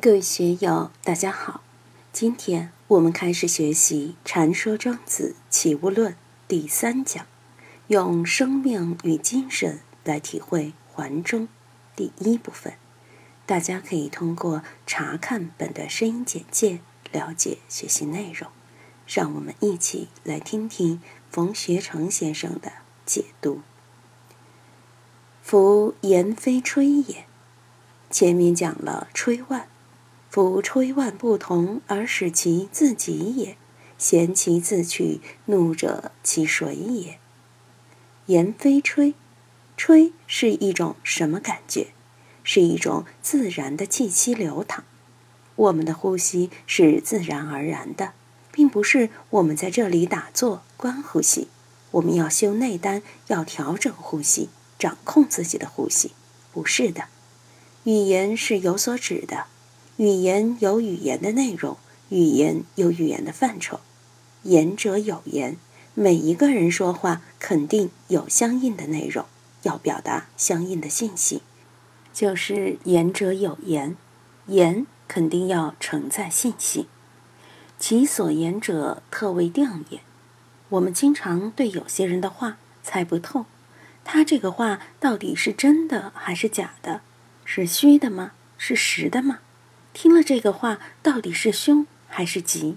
各位学友，大家好。今天我们开始学习《禅说庄子齐物论》第三讲，用生命与精神来体会环中第一部分。大家可以通过查看本段声音简介了解学习内容。让我们一起来听听冯学成先生的解读。夫言非吹也。前面讲了吹万。夫吹万不同，而使其自己也；嫌其自取，怒者其谁也？言非吹，吹是一种什么感觉？是一种自然的气息流淌。我们的呼吸是自然而然的，并不是我们在这里打坐观呼吸。我们要修内丹，要调整呼吸，掌控自己的呼吸，不是的。语言是有所指的。语言有语言的内容，语言有语言的范畴。言者有言，每一个人说话肯定有相应的内容，要表达相应的信息，就是言者有言，言肯定要承载信息。其所言者，特为定也。我们经常对有些人的话猜不透，他这个话到底是真的还是假的？是虚的吗？是实的吗？听了这个话，到底是凶还是吉？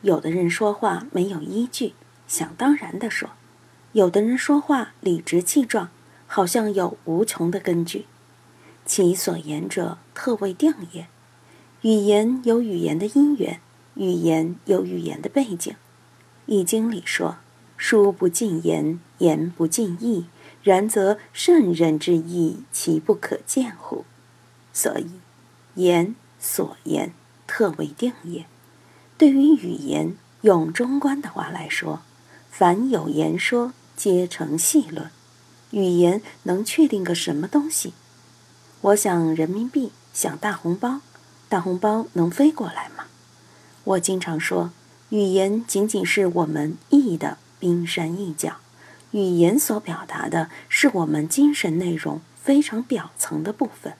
有的人说话没有依据，想当然的说；有的人说话理直气壮，好像有无穷的根据。其所言者，特为定也。语言有语言的因缘，语言有语言的背景。《易经》里说：“书不尽言，言不尽意。然则圣人之意，其不可见乎？”所以，言。所言特为定也。对于语言，用中观的话来说，凡有言说，皆成细论。语言能确定个什么东西？我想人民币，想大红包，大红包能飞过来吗？我经常说，语言仅仅是我们意义的冰山一角，语言所表达的是我们精神内容非常表层的部分。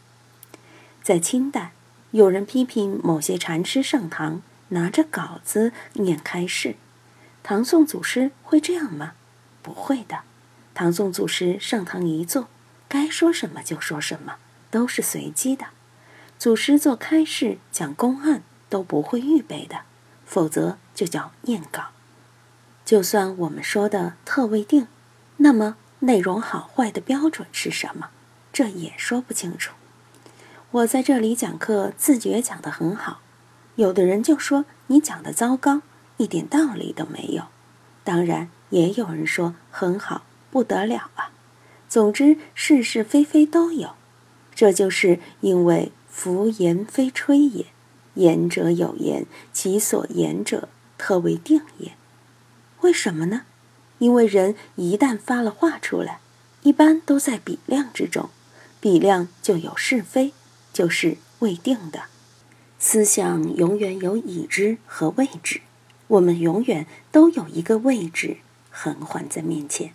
在清代。有人批评某些禅师上堂拿着稿子念开示，唐宋祖师会这样吗？不会的。唐宋祖师上堂一坐，该说什么就说什么，都是随机的。祖师做开示讲公案都不会预备的，否则就叫念稿。就算我们说的特未定，那么内容好坏的标准是什么？这也说不清楚。我在这里讲课，自觉讲得很好，有的人就说你讲的糟糕，一点道理都没有。当然，也有人说很好，不得了啊。总之，是是非非都有。这就是因为夫言非吹也，言者有言，其所言者特为定也。为什么呢？因为人一旦发了话出来，一般都在比量之中，比量就有是非。就是未定的，思想永远有已知和未知，我们永远都有一个未知横环在面前。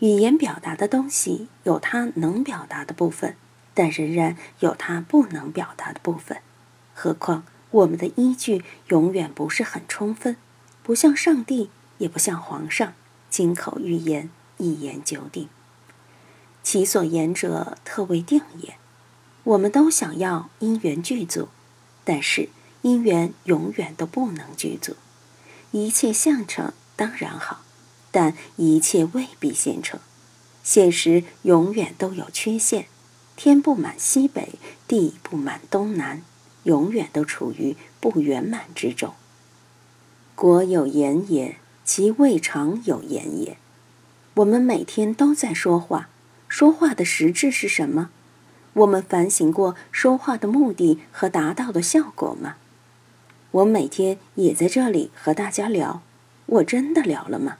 语言表达的东西有它能表达的部分，但仍然有它不能表达的部分。何况我们的依据永远不是很充分，不像上帝，也不像皇上，金口玉言，一言九鼎。其所言者，特为定也。我们都想要因缘具足，但是因缘永远都不能具足。一切相成当然好，但一切未必现成。现实永远都有缺陷，天不满西北，地不满东南，永远都处于不圆满之中。国有言也，其未尝有言也。我们每天都在说话，说话的实质是什么？我们反省过说话的目的和达到的效果吗？我每天也在这里和大家聊，我真的聊了吗？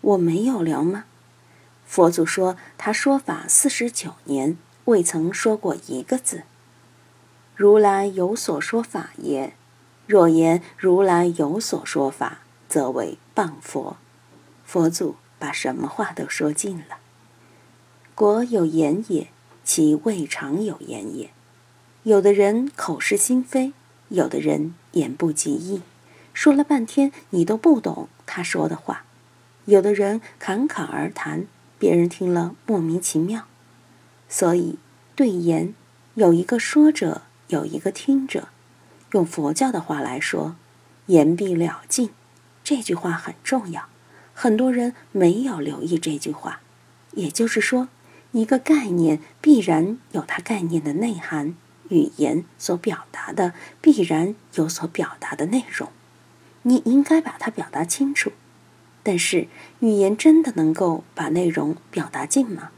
我没有聊吗？佛祖说他说法四十九年，未曾说过一个字。如来有所说法也，若言如来有所说法，则为谤佛。佛祖把什么话都说尽了。国有言也。其未尝有言也。有的人口是心非，有的人言不及义，说了半天你都不懂他说的话；有的人侃侃而谈，别人听了莫名其妙。所以，对言有一个说者，有一个听者。用佛教的话来说，“言必了尽”，这句话很重要。很多人没有留意这句话。也就是说，一个概念必然有它概念的内涵，语言所表达的必然有所表达的内容。你应该把它表达清楚。但是，语言真的能够把内容表达尽吗？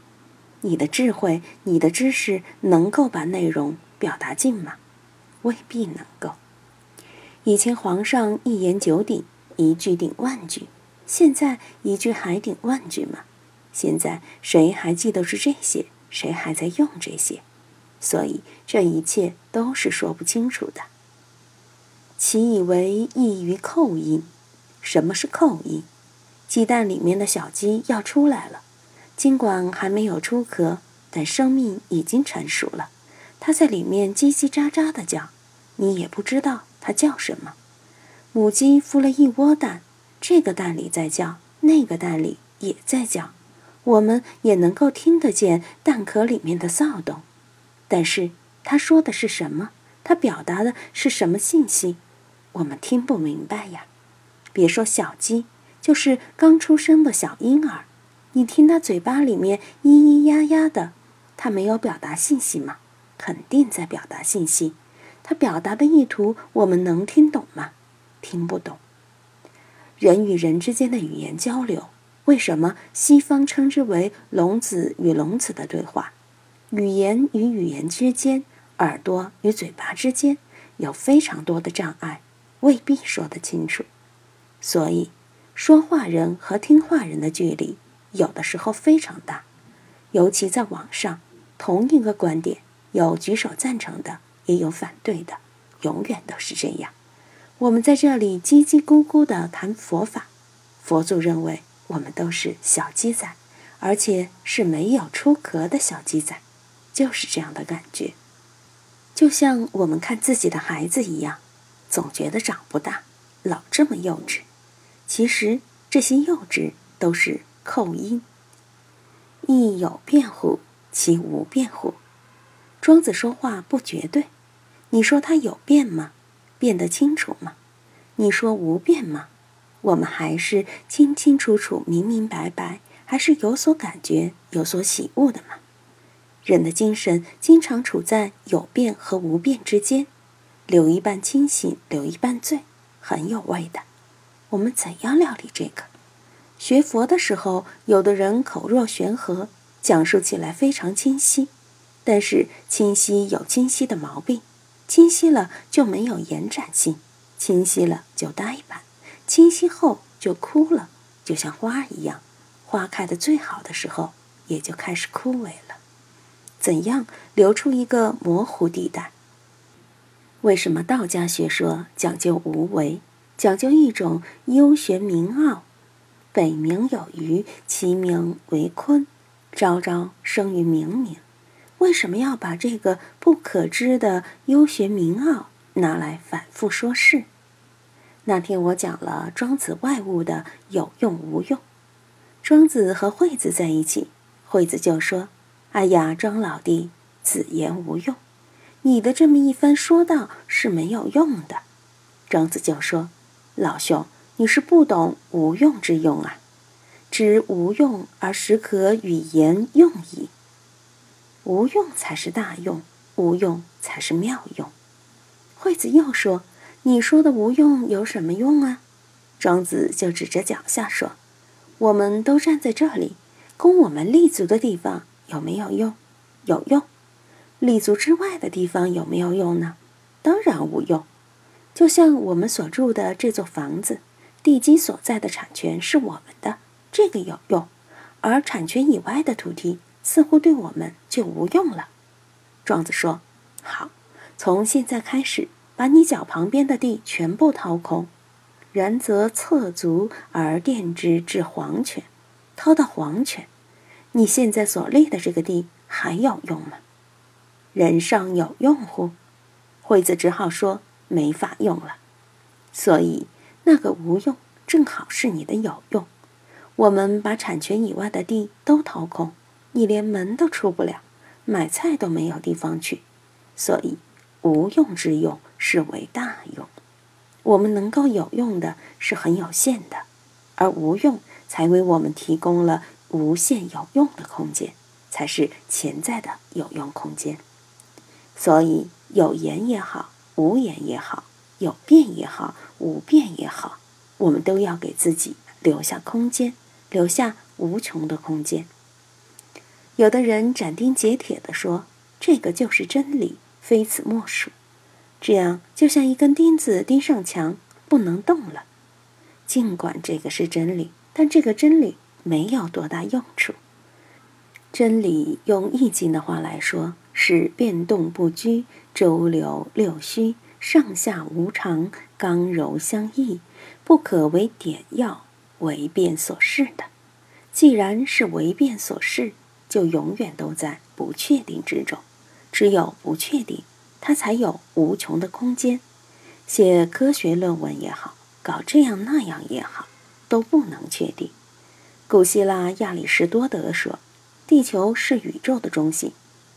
你的智慧、你的知识能够把内容表达尽吗？未必能够。以前皇上一言九鼎，一句顶万句，现在一句还顶万句吗？现在谁还记得是这些？谁还在用这些？所以这一切都是说不清楚的。其以为异于扣音？什么是扣音？鸡蛋里面的小鸡要出来了。尽管还没有出壳，但生命已经成熟了。它在里面叽叽喳喳的叫，你也不知道它叫什么。母鸡孵了一窝蛋，这个蛋里在叫，那个蛋里也在叫，我们也能够听得见蛋壳里面的骚动。但是他说的是什么？他表达的是什么信息？我们听不明白呀。别说小鸡，就是刚出生的小婴儿。你听他嘴巴里面咿咿呀呀的，他没有表达信息吗？肯定在表达信息。他表达的意图，我们能听懂吗？听不懂。人与人之间的语言交流，为什么西方称之为聋子与聋子的对话？语言与语言之间，耳朵与嘴巴之间，有非常多的障碍，未必说得清楚。所以，说话人和听话人的距离。有的时候非常大，尤其在网上，同一个观点有举手赞成的，也有反对的，永远都是这样。我们在这里叽叽咕咕的谈佛法，佛祖认为我们都是小鸡仔，而且是没有出壳的小鸡仔，就是这样的感觉。就像我们看自己的孩子一样，总觉得长不大，老这么幼稚。其实这些幼稚都是。扣音，亦有辩乎？其无辩乎？庄子说话不绝对。你说他有变吗？变得清楚吗？你说无变吗？我们还是清清楚楚、明明白白，还是有所感觉、有所喜悟的吗？人的精神经常处在有变和无变之间，留一半清醒，留一半醉，很有味的。我们怎样料理这个？学佛的时候，有的人口若悬河，讲述起来非常清晰，但是清晰有清晰的毛病，清晰了就没有延展性，清晰了就呆板，清晰后就枯了，就像花一样，花开的最好的时候，也就开始枯萎了。怎样留出一个模糊地带？为什么道家学说讲究无为，讲究一种幽玄明奥？北冥有鱼，其名为鲲，朝朝生于冥冥。为什么要把这个不可知的幽玄冥奥拿来反复说事？那天我讲了庄子外物的有用无用。庄子和惠子在一起，惠子就说：“哎呀，庄老弟，子言无用，你的这么一番说道是没有用的。”庄子就说：“老兄。”你是不懂无用之用啊，知无用而实可与言用矣。无用才是大用，无用才是妙用。惠子又说：“你说的无用有什么用啊？”庄子就指着脚下说：“我们都站在这里，供我们立足的地方有没有用？有用。立足之外的地方有没有用呢？当然无用。就像我们所住的这座房子。”地基所在的产权是我们的，这个有用；而产权以外的土地似乎对我们就无用了。庄子说：“好，从现在开始，把你脚旁边的地全部掏空，然则侧足而垫之至黄泉，掏到黄泉。你现在所立的这个地还有用吗？人上有用乎？惠子只好说没法用了。所以那个无用正好是你的有用。我们把产权以外的地都掏空，你连门都出不了，买菜都没有地方去。所以无用之用是为大用。我们能够有用的是很有限的，而无用才为我们提供了无限有用的空间，才是潜在的有用空间。所以有言也好，无言也好，有变也好，无变也好，我们都要给自己留下空间。留下无穷的空间。有的人斩钉截铁地说：“这个就是真理，非此莫属。”这样就像一根钉子钉上墙，不能动了。尽管这个是真理，但这个真理没有多大用处。真理用易经的话来说，是变动不居，周流六虚，上下无常，刚柔相易，不可为点要。为变所示的，既然是为变所示，就永远都在不确定之中。只有不确定，它才有无穷的空间。写科学论文也好，搞这样那样也好，都不能确定。古希腊亚里士多德说，地球是宇宙的中心，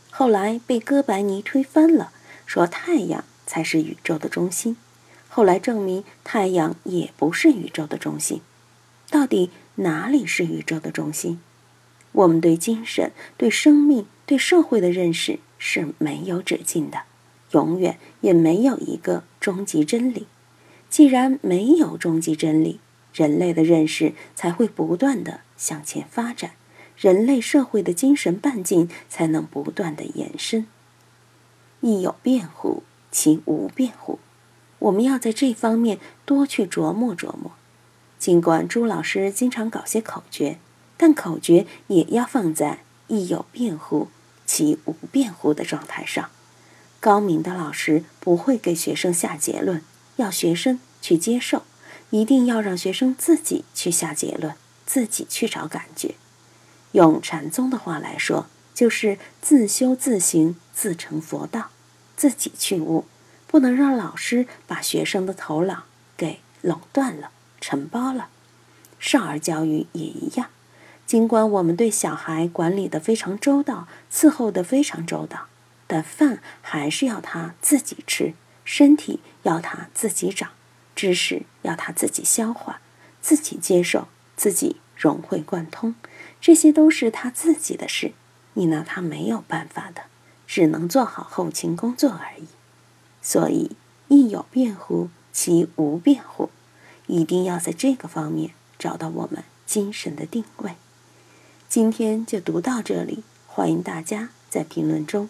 后来被哥白尼推翻了，说太阳才是宇宙的中心。后来证明太阳也不是宇宙的中心。到底哪里是宇宙的中心？我们对精神、对生命、对社会的认识是没有止境的，永远也没有一个终极真理。既然没有终极真理，人类的认识才会不断的向前发展，人类社会的精神半径才能不断的延伸。亦有变乎？其无变乎？我们要在这方面多去琢磨琢磨。尽管朱老师经常搞些口诀，但口诀也要放在“亦有辩护，其无辩护”的状态上。高明的老师不会给学生下结论，要学生去接受，一定要让学生自己去下结论，自己去找感觉。用禅宗的话来说，就是自修自行，自成佛道，自己去悟，不能让老师把学生的头脑给垄断了。承包了，少儿教育也一样。尽管我们对小孩管理的非常周到，伺候的非常周到，但饭还是要他自己吃，身体要他自己长，知识要他自己消化，自己接受，自己融会贯通，这些都是他自己的事，你拿他没有办法的，只能做好后勤工作而已。所以，亦有辩乎？其无辩乎？一定要在这个方面找到我们精神的定位。今天就读到这里，欢迎大家在评论中